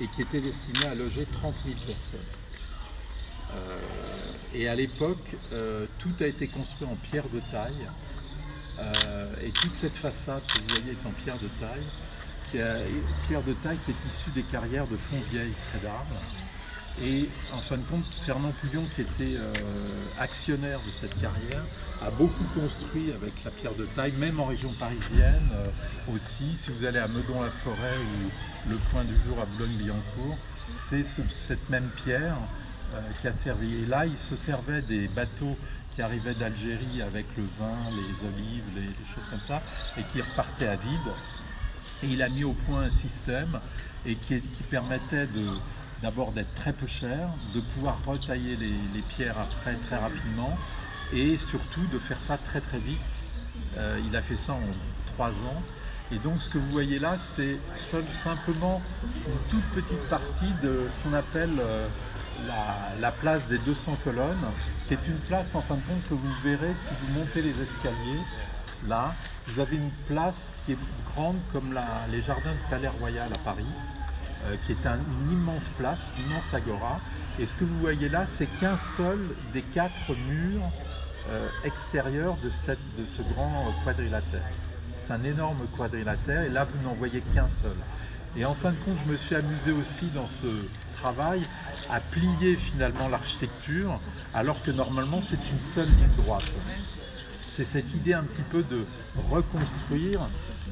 et qui était destiné à loger 30 000 personnes. Euh, et à l'époque, euh, tout a été construit en pierre de taille. Euh, et toute cette façade que vous voyez est en pierre de taille, qui pierre de taille qui est issue des carrières de Fontvieille, près d'Arles. Et en fin de compte, Fernand Pouillon, qui était actionnaire de cette carrière, a beaucoup construit avec la pierre de taille, même en région parisienne aussi. Si vous allez à Meudon-la-Forêt ou le point du jour à Boulogne-Billancourt, c'est cette même pierre euh, qui a servi. Et là, il se servait des bateaux qui arrivaient d'Algérie avec le vin, les olives, les, choses comme ça, et qui repartaient à vide. Et il a mis au point un système et qui, permettait d'abord d'être très peu cher, de pouvoir retailler les, pierres après très rapidement et surtout de faire ça très très vite. Euh, il a fait ça en trois ans. Et donc ce que vous voyez là, c'est simplement une toute petite partie de ce qu'on appelle euh, la, place des 200 colonnes, qui est une place en fin de compte que vous verrez si vous montez les escaliers. Là, vous avez une place qui est grande comme les jardins du Palais Royal à Paris, qui est une immense place, une immense agora. Et ce que vous voyez là, c'est qu'un seul des quatre murs euh, extérieurs de, de ce grand quadrilatère. C'est un énorme quadrilatère et là, vous n'en voyez qu'un seul. Et en fin de compte, je me suis amusé aussi dans ce, travail à plier finalement l'architecture, alors que normalement c'est une seule ligne droite. C'est cette idée un petit peu de reconstruire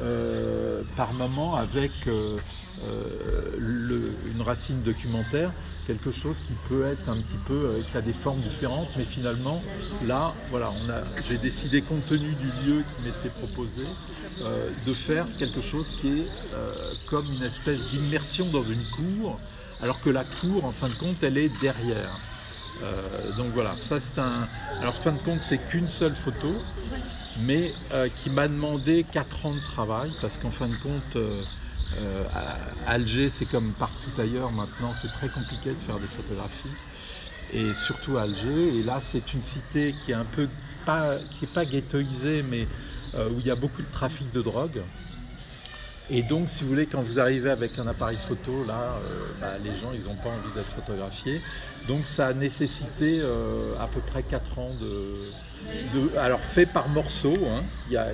euh, par moment avec euh, euh, une racine documentaire, quelque chose qui peut être un petit peu, qui a des formes différentes, mais finalement, là, voilà, j'ai décidé, compte tenu du lieu qui m'était proposé, de faire quelque chose qui est comme une espèce d'immersion dans une cour, alors que la cour, en fin de compte, elle est derrière. Euh, donc voilà, ça c'est un. Alors fin de compte, c'est qu'une seule photo, mais euh, qui m'a demandé 4 ans de travail, parce qu'en fin de compte, euh, Alger, c'est comme partout ailleurs maintenant, c'est très compliqué de faire des photographies, et surtout Alger. Et là, c'est une cité qui est un peu pas, qui est pas ghettoisée, mais où il y a beaucoup de trafic de drogue. Et donc, si vous voulez, quand vous arrivez avec un appareil photo, là, euh, bah, les gens, ils n'ont pas envie d'être photographiés. Donc, ça a nécessité euh, à peu près 4 ans de, Alors, fait par morceaux. Hein. Y a,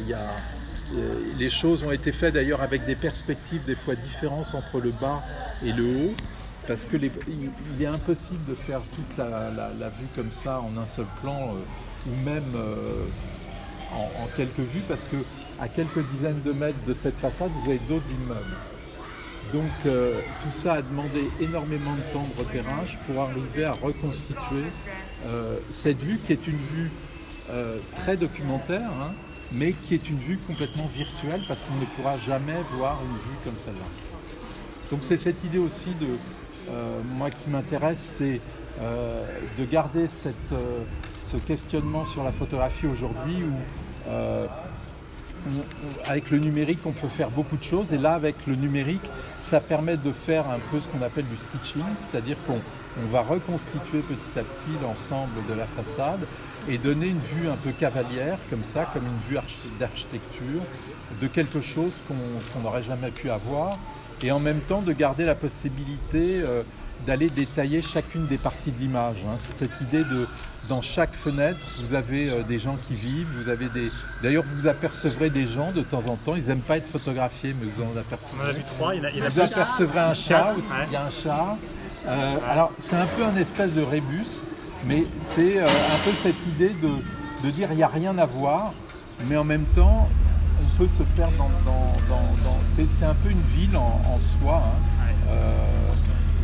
euh, les choses ont été faites d'ailleurs avec des perspectives des fois différentes entre le bas et le haut. Parce qu'il est impossible de faire toute la, vue comme ça en un seul plan, ou même en, en quelques vues, parce que à quelques dizaines de mètres de cette façade, vous avez d'autres immeubles. Donc euh, tout ça a demandé énormément de temps de repérage pour arriver à reconstituer euh, cette vue qui est une vue euh, très documentaire, hein, mais qui est une vue complètement virtuelle parce qu'on ne pourra jamais voir une vue comme celle-là. Donc c'est cette idée aussi de moi qui m'intéresse, c'est de garder ce questionnement sur la photographie aujourd'hui où avec le numérique, on peut faire beaucoup de choses. Et là, avec le numérique, ça permet de faire un peu ce qu'on appelle du stitching, c'est-à-dire qu'on va reconstituer petit à petit l'ensemble de la façade et donner une vue un peu cavalière, comme ça, comme une vue d'architecture, de quelque chose qu'on n'aurait jamais pu avoir. Et en même temps, de garder la possibilité euh, d'aller détailler chacune des parties de l'image. Hein. C'est cette idée de, dans chaque fenêtre, vous avez euh, des gens qui vivent, vous avez des... D'ailleurs, vous apercevrez des gens de temps en temps, ils n'aiment pas être photographiés, mais vous en apercevrez. On a vu trois, il y en a, il Vous apercevrez un chat aussi, il y a un chat. Euh, alors, c'est un peu un espèce de rébus, mais c'est euh, un peu cette idée de, de dire il n'y a rien à voir, mais en même temps, on peut se perdre dans... dans, c'est un peu une ville en, soi. Hein.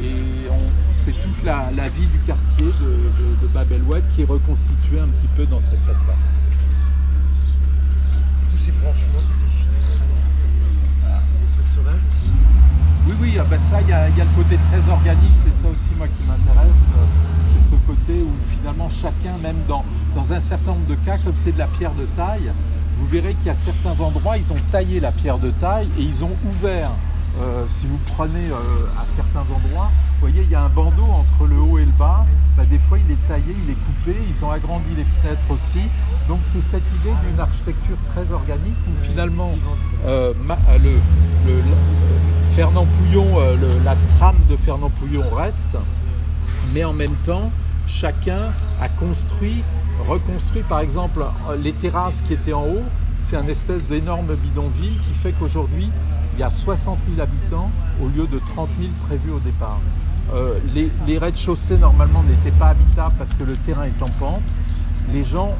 Et c'est toute la, vie du quartier de, de, el qui est reconstituée un petit peu dans cette façade. Tous ces branchements, tous ces fils, voilà. des trucs sauvages aussi. Oui, oui, ah ben ça, il y, a le côté très organique, c'est ça aussi moi qui m'intéresse. C'est ce côté où finalement chacun, même dans, dans un certain nombre de cas, comme c'est de la pierre de taille, vous verrez qu'il y a certains endroits, ils ont taillé la pierre de taille et ils ont ouvert euh, si vous prenez euh, à certains endroits, vous voyez, il y a un bandeau entre le haut et le bas. Bah, des fois, il est taillé, il est coupé. Ils ont agrandi les fenêtres aussi. Donc, c'est cette idée d'une architecture très organique où finalement, euh, Fernand le- la trame de Fernand Pouillon reste, mais en même temps, chacun a construit, reconstruit, par exemple, les terrasses qui étaient en haut, c'est un espèce d'énorme bidonville qui fait qu'aujourd'hui, il y a 60 000 habitants au lieu de 30 000 prévus au départ. Euh, les les rez-de-chaussée, normalement, n'étaient pas habitables parce que le terrain est en pente. Les gens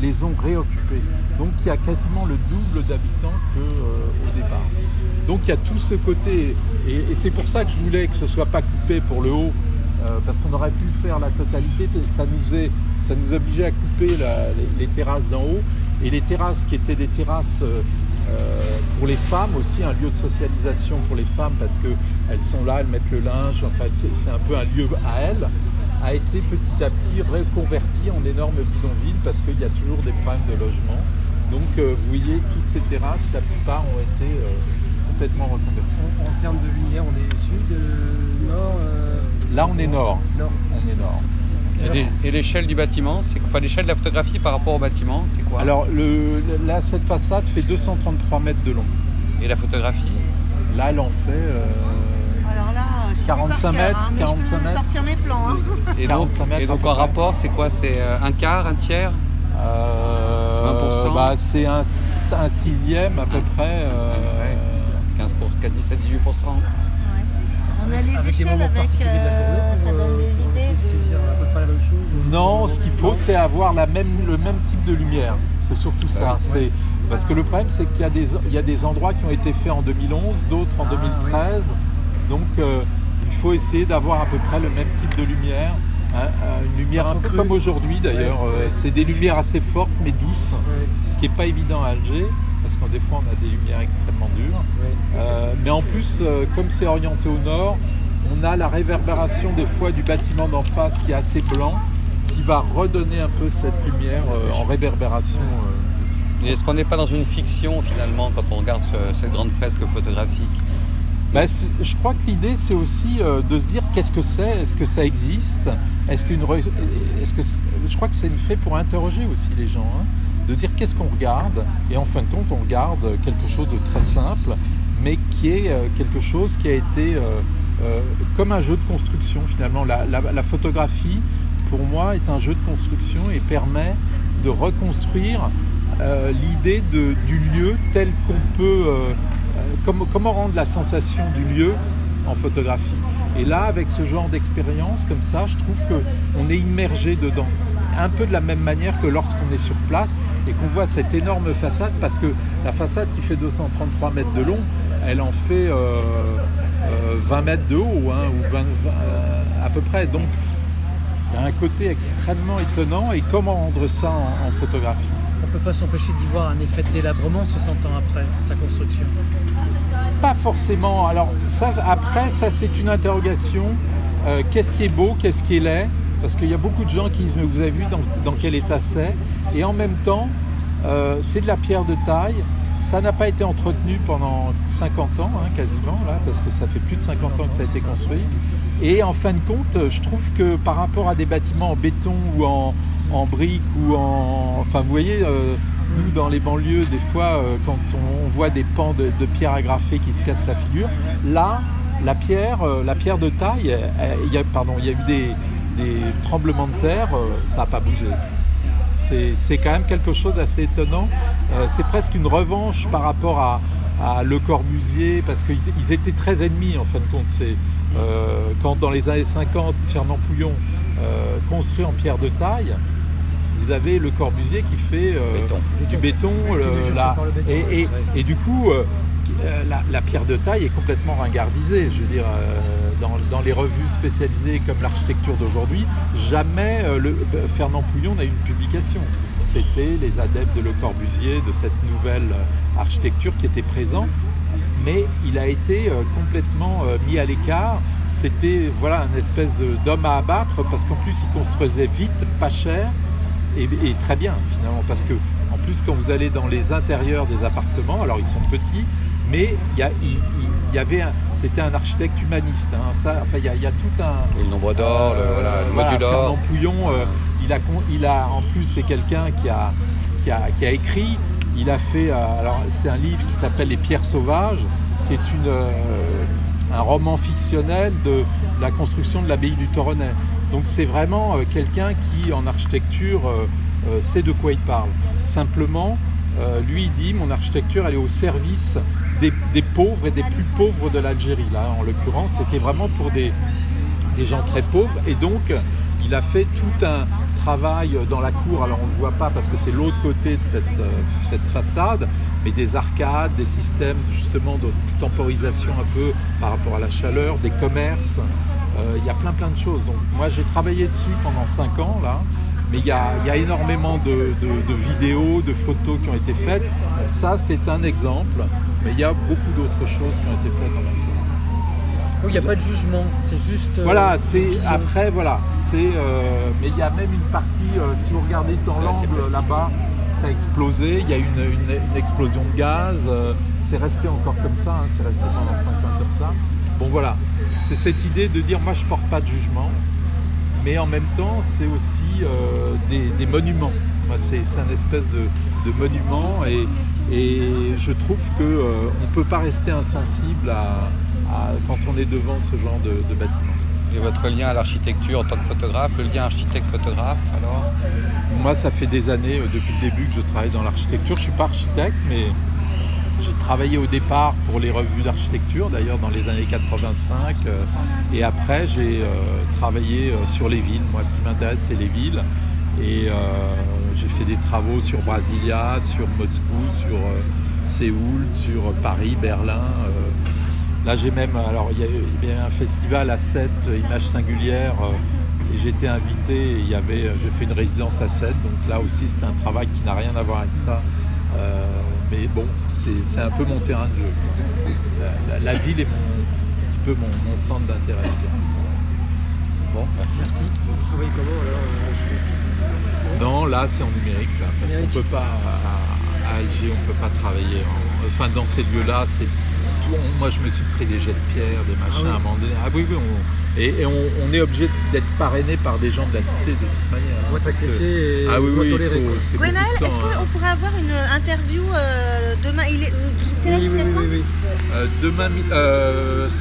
les ont réoccupés. Donc, il y a quasiment le double d'habitants qu'au départ. Donc il y a tout ce côté, et, c'est pour ça que je voulais que ce soit pas coupé pour le haut, euh, parce qu'on aurait pu faire la totalité, ça nous, est, ça nous obligeait à couper les, les terrasses d'en haut, et les terrasses qui étaient des terrasses euh, euh, pour les femmes aussi, un lieu de socialisation pour les femmes, parce qu'elles sont là, elles mettent le linge, enfin c'est un peu un lieu à elles, a été petit à petit reconverti en énorme bidonville, parce qu'il y a toujours des problèmes de logement. Donc euh, vous voyez, toutes ces terrasses, la plupart ont été euh, complètement reconverties. En, en termes de lumière, on est sud, euh, nord, euh, Là, on est nord. nord. On est nord. Et l'é- Et l'échelle du bâtiment, c'est enfin l'échelle de la photographie par rapport au bâtiment, c'est quoi? Alors, le, là, cette façade fait 233 mètres de long. Et la photographie? Là, elle en fait euh, Alors là, je sais 45 plus par cœur, mètres, hein, mais 45 je peux mètres. sortir mes plans. hein. Et donc, 45 mètres et donc à peu en rapport, c'est quoi? C'est euh, un quart, un tiers? Euh, 20%. bah, C'est un, un sixième à peu Ah. près. euh, 15 pour 17, 18 Ouais. On a les Avec échelles avec. Chose Non, ce qu'il faut, c'est avoir la même, le même type de lumière. C'est surtout ça. C'est parce que le problème, c'est qu'il y a des, il y a des endroits qui ont été faits en 2011, d'autres en Ah, 2013. Donc, euh, il faut essayer d'avoir à peu près le même type de lumière. hein, euh, une lumière un peu comme aujourd'hui d'ailleurs. Euh. C'est des lumières assez fortes mais douces, ce qui n'est pas évident à Alger parce qu'en des fois on a des lumières extrêmement dures. Euh, mais en plus, euh, comme c'est orienté au nord, on a la réverbération des fois du bâtiment d'en face qui est assez blanc, qui va redonner un peu cette lumière euh, en réverbération. euh. Et est-ce qu'on n'est pas dans une fiction finalement quand on regarde ce- cette grande fresque photographique? C'est- je crois que l'idée c'est aussi euh, de se dire qu'est-ce que c'est, est-ce que ça existe, est-ce qu'une, est-ce que je crois que c'est fait pour interroger aussi les gens, hein, de dire qu'est-ce qu'on regarde, et en fin de compte on regarde quelque chose de très simple, mais qui est quelque chose qui a été euh, comme un jeu de construction finalement. La, photographie, pour moi, est un jeu de construction et permet de reconstruire euh, l'idée du lieu tel qu'on peut, euh, comme- comment rendre la sensation du lieu en photographie. Et là, avec ce genre d'expérience comme ça, je trouve qu'on est immergé dedans. Un peu de la même manière que lorsqu'on est sur place et qu'on voit cette énorme façade, parce que la façade qui fait 233 mètres de long, elle en fait 20 mètres de haut, hein, ou 20, 20, euh, à peu près. Donc, il y a un côté extrêmement étonnant. Et comment rendre ça en- en photographie? On ne peut pas s'empêcher d'y voir un effet de délabrement 60 ans après sa construction. Pas forcément. Alors ça, après, ça c'est une interrogation. Euh, qu'est-ce qui est beau, qu'est-ce qui est laid? Parce qu'il y a beaucoup de gens qui disent mais vous avez vu dans, dans quel état c'est? Et en même temps, euh, c'est de la pierre de taille. Ça n'a pas été entretenu pendant 50 ans, hein, quasiment, là, parce que ça fait plus de 50 ans que ça a été construit. Et en fin de compte, je trouve que par rapport à des bâtiments en béton ou en, en briques ou en... Enfin, vous voyez, euh, nous, dans les banlieues, des fois, euh, quand on, on voit des pans de, de pierre agrafée qui se cassent la figure, là, la pierre, euh, la pierre de taille, il y a, pardon, il y a eu des, des tremblements de terre, ça n'a pas bougé. C'est- quand même quelque chose d'assez étonnant. Euh, c'est presque une revanche par rapport à, à Le Corbusier, parce qu'ils ils étaient très ennemis en fin de compte. C'est euh, quand dans les années 50, Fernand Pouillon euh, construit en pierre de taille, vous avez Le Corbusier qui fait euh, Béton. du béton, le- la- par le béton, et, ouais, et- ouais. et du coup, euh, la, la pierre de taille est complètement ringardisée. Je veux dire, euh, dans, les revues spécialisées comme l'architecture d'aujourd'hui, jamais euh, le, euh, Fernand Pouillon n'a eu une publication. C'était les adeptes de Le Corbusier, de cette nouvelle euh, architecture qui était présente, mais il a été complètement mis à l'écart. C'était voilà un espèce d'homme à abattre parce qu'en plus il construisait vite, pas cher et, et très bien finalement parce que en plus quand vous allez dans les intérieurs des appartements, alors ils sont petits, mais il y, a- il- il- il y avait un- c'était un architecte humaniste. hein. ça, enfin, il y, a, il y a tout un Et le nombre d'or, le, voilà, le voilà, module Fernand or. Pouillon, euh, il, a, il a en plus c'est quelqu'un qui a, qui, a, qui a écrit. Il a fait euh, alors c'est un livre qui s'appelle Les pierres sauvages, qui est une, euh, un roman fictionnel de la construction de l'abbaye du Toronnet. Donc c'est vraiment quelqu'un qui, en architecture, sait de quoi il parle. Simplement, euh, lui, dit, mon architecture, elle est au service des, pauvres et des plus pauvres de l'Algérie. Là, en l'occurrence, c'était vraiment pour des, gens très pauvres. Et donc, il a fait tout un travail dans la cour. Alors, on ne voit pas parce que c'est l'autre côté de cette, euh, cette façade, mais des arcades, des systèmes justement de temporisation un peu par rapport à la chaleur, des commerces. Euh, Il y a plein plein de choses. Donc, moi, j'ai travaillé dessus pendant 5 ans là. Mais il y, a, il y a énormément de, de- de vidéos, de photos qui ont été faites. Ça, c'est un exemple, mais il y a beaucoup d'autres choses qui ont été faites. Oui, il n'y a pas de jugement, c'est juste. euh, Voilà, c'est après, voilà, c'est. euh, mais il y a même une partie, euh, si vous regardez dans l'angle là-bas, ça a explosé. Il y a une, une- une explosion de gaz. c'est resté encore comme ça. hein, c'est resté pendant 5 ans comme ça. Bon, voilà, c'est cette idée de dire, moi, je porte pas de jugement, mais en même temps, c'est aussi euh, des, des monuments. C'est un espèce de, de monument et, et je trouve que euh, on peut pas rester insensible à, à- quand on est devant ce genre de, de bâtiment. Et votre lien à l'architecture en tant que photographe, le lien architecte-photographe, alors? Moi, ça fait des années, euh, depuis le début, que je travaille dans l'architecture. Je ne suis pas architecte, mais j'ai travaillé au départ pour les revues d'architecture, d'ailleurs dans les années 85. euh, et après, j'ai euh, travaillé euh, sur les villes. Moi, ce qui m'intéresse, c'est les villes. Et j'ai fait des travaux sur Brasilia, sur Moscou, sur Séoul, sur Paris, Berlin. Là, j'ai même, alors il y y a un festival à 7, Images singulières, et été invité, il avait, j'ai fait une résidence à 7, donc là aussi c'est un travail qui n'a rien à voir avec ça. Mais bon, c'est c'est un peu mon terrain de jeu. La, la- la ville est mon, un petit peu mon, mon centre d'intérêt. je dirais. Bon, merci. Merci. Vous travaillez comment alors euh, Non, là c'est en numérique, là, parce qu'on Numérique. peut pas, à, à Alger, on peut pas travailler. en- enfin, dans ces lieux-là, c'est moi je me suis pris des jets de pierre, des machins oui. à un moment donné. Ah oui, oui, on- et, et on, on est obligé d'être parrainé par des gens de la cité de toute manière. hein, parce que- accepté et Ah oui, oui, de Gwenaël, est-ce hein. qu'on pourrait avoir une interview euh, demain? Il est, Oui, oui, jusqu'à oui, quand? oui. Euh, demain, euh, samedi